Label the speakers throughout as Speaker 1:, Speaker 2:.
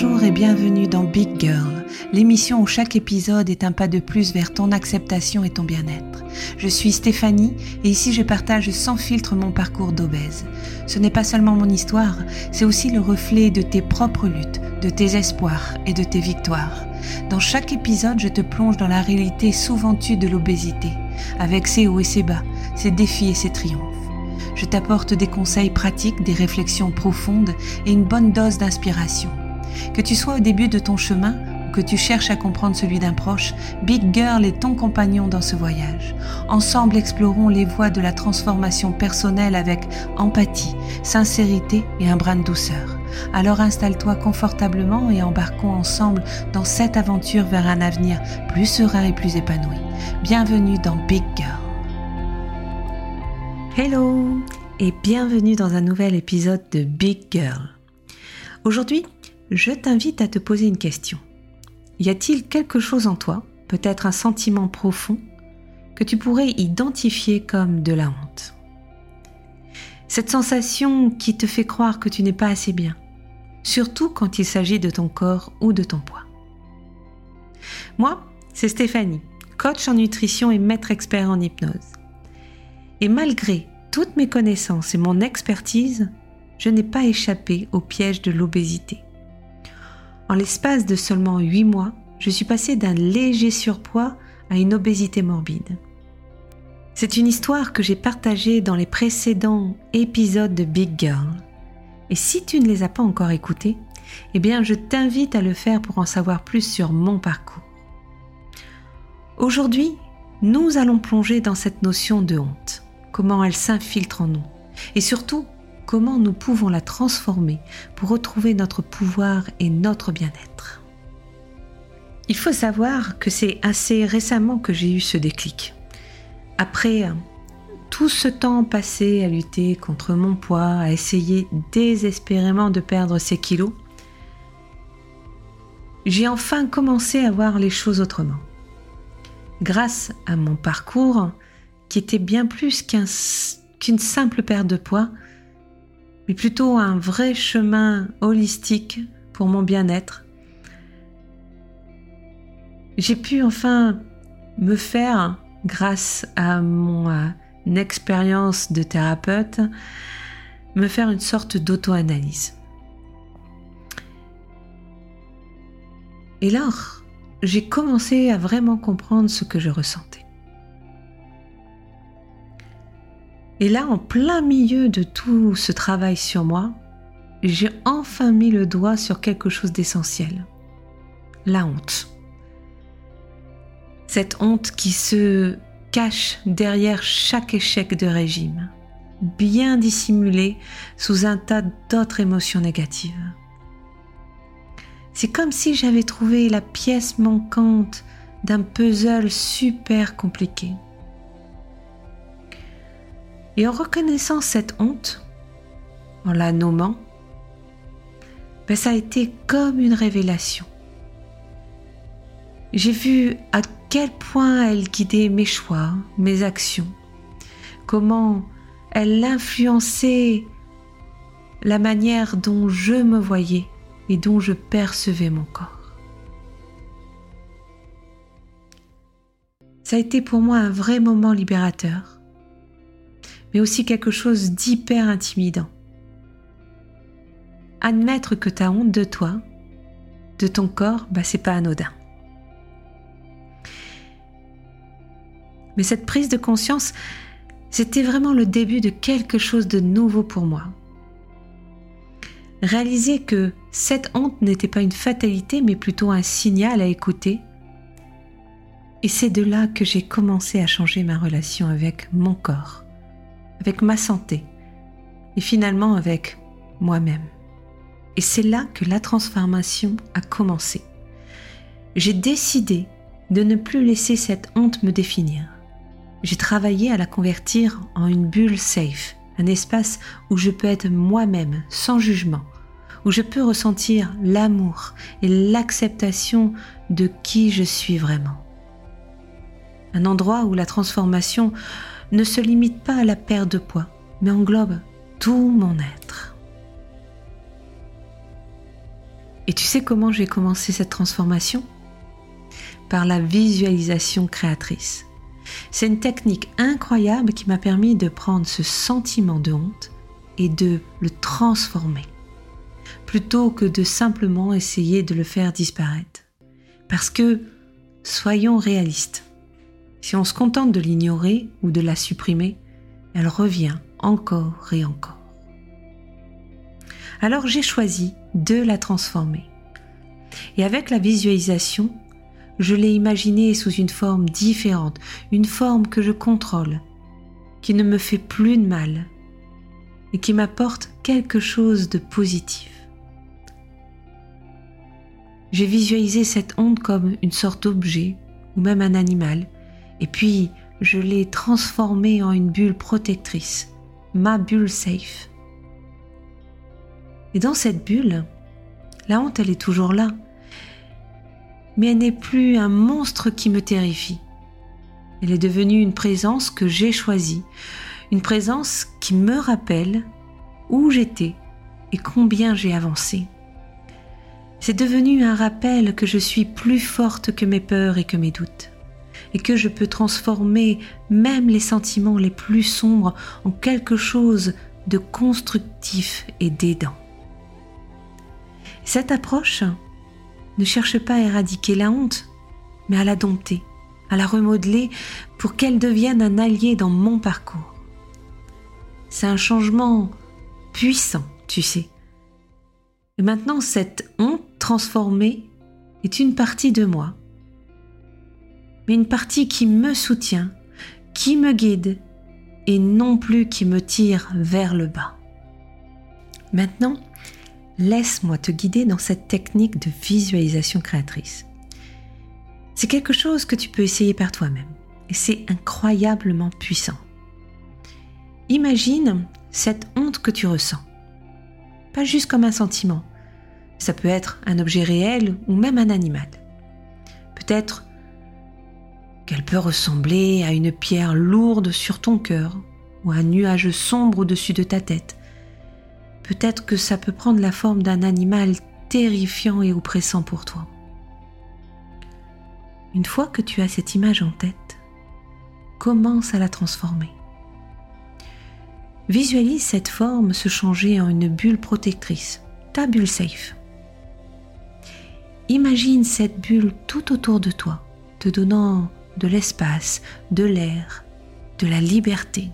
Speaker 1: Bonjour et bienvenue dans Big Girl, l'émission où chaque épisode est un pas de plus vers ton acceptation et ton bien-être. Je suis Stéphanie et ici je partage sans filtre mon parcours d'obèse. Ce n'est pas seulement mon histoire, c'est aussi le reflet de tes propres luttes, de tes espoirs et de tes victoires. Dans chaque épisode, je te plonge dans la réalité souvent tue de l'obésité, avec ses hauts et ses bas, ses défis et ses triomphes. Je t'apporte des conseils pratiques, des réflexions profondes et une bonne dose d'inspiration. Que tu sois au début de ton chemin ou que tu cherches à comprendre celui d'un proche, Big Girl est ton compagnon dans ce voyage. Ensemble, explorons les voies de la transformation personnelle avec empathie, sincérité et un brin de douceur. Alors installe-toi confortablement et embarquons ensemble dans cette aventure vers un avenir plus serein et plus épanoui. Bienvenue dans Big Girl. Hello et bienvenue dans un nouvel épisode de Big Girl. Aujourd'hui, je t'invite à te poser une question. Y a-t-il quelque chose en toi, peut-être un sentiment profond, que tu pourrais identifier comme de la honte? Cette sensation qui te fait croire que tu n'es pas assez bien, surtout quand il s'agit de ton corps ou de ton poids. Moi, c'est Stéphanie, coach en nutrition et maître expert en hypnose. Et malgré toutes mes connaissances et mon expertise, je n'ai pas échappé au piège de l'obésité. En l'espace de seulement 8 mois, je suis passée d'un léger surpoids à une obésité morbide. C'est une histoire que j'ai partagée dans les précédents épisodes de Big Girl. Et si tu ne les as pas encore écoutés, eh bien je t'invite à le faire pour en savoir plus sur mon parcours. Aujourd'hui, nous allons plonger dans cette notion de honte, comment elle s'infiltre en nous, et surtout comment nous pouvons la transformer pour retrouver notre pouvoir et notre bien-être. Il faut savoir que c'est assez récemment que j'ai eu ce déclic. Après tout ce temps passé à lutter contre mon poids, à essayer désespérément de perdre ces kilos, j'ai enfin commencé à voir les choses autrement. Grâce à mon parcours, qui était bien plus qu'une simple perte de poids, mais plutôt un vrai chemin holistique pour mon bien-être. J'ai pu enfin me faire, grâce à mon euh, expérience de thérapeute, me faire une sorte d'auto-analyse. Et là, j'ai commencé à vraiment comprendre ce que je ressentais. Et là, en plein milieu de tout ce travail sur moi, j'ai enfin mis le doigt sur quelque chose d'essentiel. La honte. Cette honte qui se cache derrière chaque échec de régime, bien dissimulée sous un tas d'autres émotions négatives. C'est comme si j'avais trouvé la pièce manquante d'un puzzle super compliqué. Et en reconnaissant cette honte, en la nommant, ben ça a été comme une révélation. J'ai vu à quel point elle guidait mes choix, mes actions, comment elle influençait la manière dont je me voyais et dont je percevais mon corps. Ça a été pour moi un vrai moment libérateur mais aussi quelque chose d'hyper intimidant. Admettre que tu as honte de toi, de ton corps, bah c'est pas anodin. Mais cette prise de conscience, c'était vraiment le début de quelque chose de nouveau pour moi. Réaliser que cette honte n'était pas une fatalité, mais plutôt un signal à écouter. Et c'est de là que j'ai commencé à changer ma relation avec mon corps avec ma santé et finalement avec moi-même. Et c'est là que la transformation a commencé. J'ai décidé de ne plus laisser cette honte me définir. J'ai travaillé à la convertir en une bulle safe, un espace où je peux être moi-même sans jugement, où je peux ressentir l'amour et l'acceptation de qui je suis vraiment. Un endroit où la transformation ne se limite pas à la perte de poids, mais englobe tout mon être. Et tu sais comment j'ai commencé cette transformation? Par la visualisation créatrice. C'est une technique incroyable qui m'a permis de prendre ce sentiment de honte et de le transformer, plutôt que de simplement essayer de le faire disparaître. Parce que, soyons réalistes, si on se contente de l'ignorer ou de la supprimer, elle revient encore et encore. Alors j'ai choisi de la transformer. Et avec la visualisation, je l'ai imaginée sous une forme différente, une forme que je contrôle, qui ne me fait plus de mal et qui m'apporte quelque chose de positif. J'ai visualisé cette onde comme une sorte d'objet ou même un animal, et puis je l'ai transformée en une bulle protectrice, ma bulle safe. Et dans cette bulle, la honte, elle est toujours là, mais elle n'est plus un monstre qui me terrifie. Elle est devenue une présence que j'ai choisie, une présence qui me rappelle où j'étais et combien j'ai avancé. C'est devenu un rappel que je suis plus forte que mes peurs et que mes doutes, et que je peux transformer même les sentiments les plus sombres en quelque chose de constructif et d'aidant. Cette approche ne cherche pas à éradiquer la honte, mais à la dompter, à la remodeler pour qu'elle devienne un allié dans mon parcours. C'est un changement puissant, tu sais. Et maintenant, cette honte transformée est une partie de moi, mais une partie qui me soutient, qui me guide et non plus qui me tire vers le bas. Maintenant, laisse-moi te guider dans cette technique de visualisation créatrice. C'est quelque chose que tu peux essayer par toi-même et c'est incroyablement puissant. Imagine cette honte que tu ressens. Pas juste comme un sentiment. Ça peut être un objet réel ou même un animal. Peut-être qu'elle peut ressembler à une pierre lourde sur ton cœur ou un nuage sombre au-dessus de ta tête. Peut-être que ça peut prendre la forme d'un animal terrifiant et oppressant pour toi. Une fois que tu as cette image en tête, commence à la transformer. Visualise cette forme se changer en une bulle protectrice, ta bulle safe. Imagine cette bulle tout autour de toi, te donnant de l'espace, de l'air, de la liberté.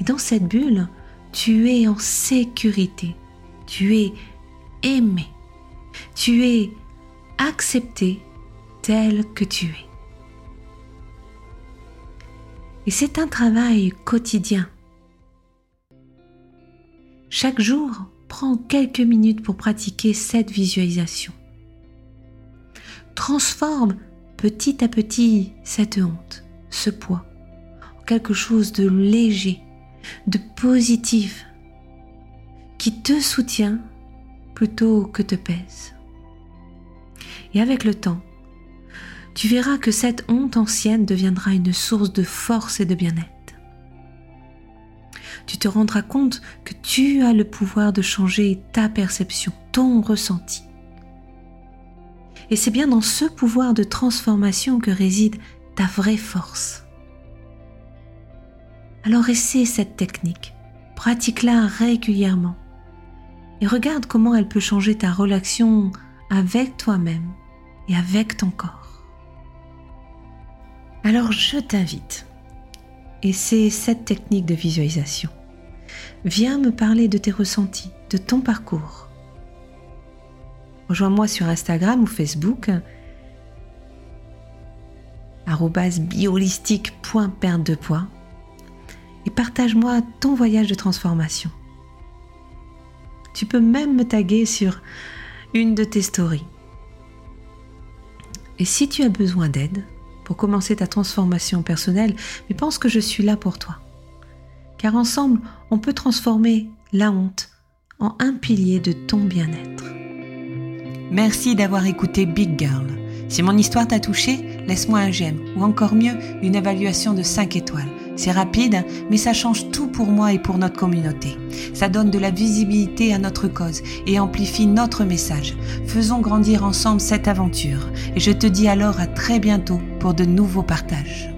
Speaker 1: Et dans cette bulle, tu es en sécurité, tu es aimé, tu es accepté tel que tu es. Et c'est un travail quotidien chaque jour, prends quelques minutes pour pratiquer cette visualisation. Transforme petit à petit cette honte, ce poids, quelque chose de léger, de positif, qui te soutient plutôt que te pèse. Et avec le temps, tu verras que cette honte ancienne deviendra une source de force et de bien-être tu te rendras compte que tu as le pouvoir de changer ta perception, ton ressenti. Et c'est bien dans ce pouvoir de transformation que réside ta vraie force. Alors essaie cette technique, pratique-la régulièrement et regarde comment elle peut changer ta relation avec toi-même et avec ton corps. Alors je t'invite, c'est cette technique de visualisation, Viens me parler de tes ressentis, de ton parcours. Rejoins-moi sur Instagram ou Facebook biolistique.perte de poids et partage-moi ton voyage de transformation. Tu peux même me taguer sur une de tes stories. Et si tu as besoin d'aide pour commencer ta transformation personnelle, mais pense que je suis là pour toi car ensemble, on peut transformer la honte en un pilier de ton bien-être.
Speaker 2: Merci d'avoir écouté Big Girl.
Speaker 1: Si mon histoire t'a touché, laisse-moi un j'aime ou encore mieux, une évaluation de 5 étoiles. C'est rapide, mais ça change tout pour moi et pour notre communauté. Ça donne de la visibilité à notre cause et amplifie notre message. Faisons grandir ensemble cette aventure. Et je te dis alors à très bientôt pour de nouveaux partages.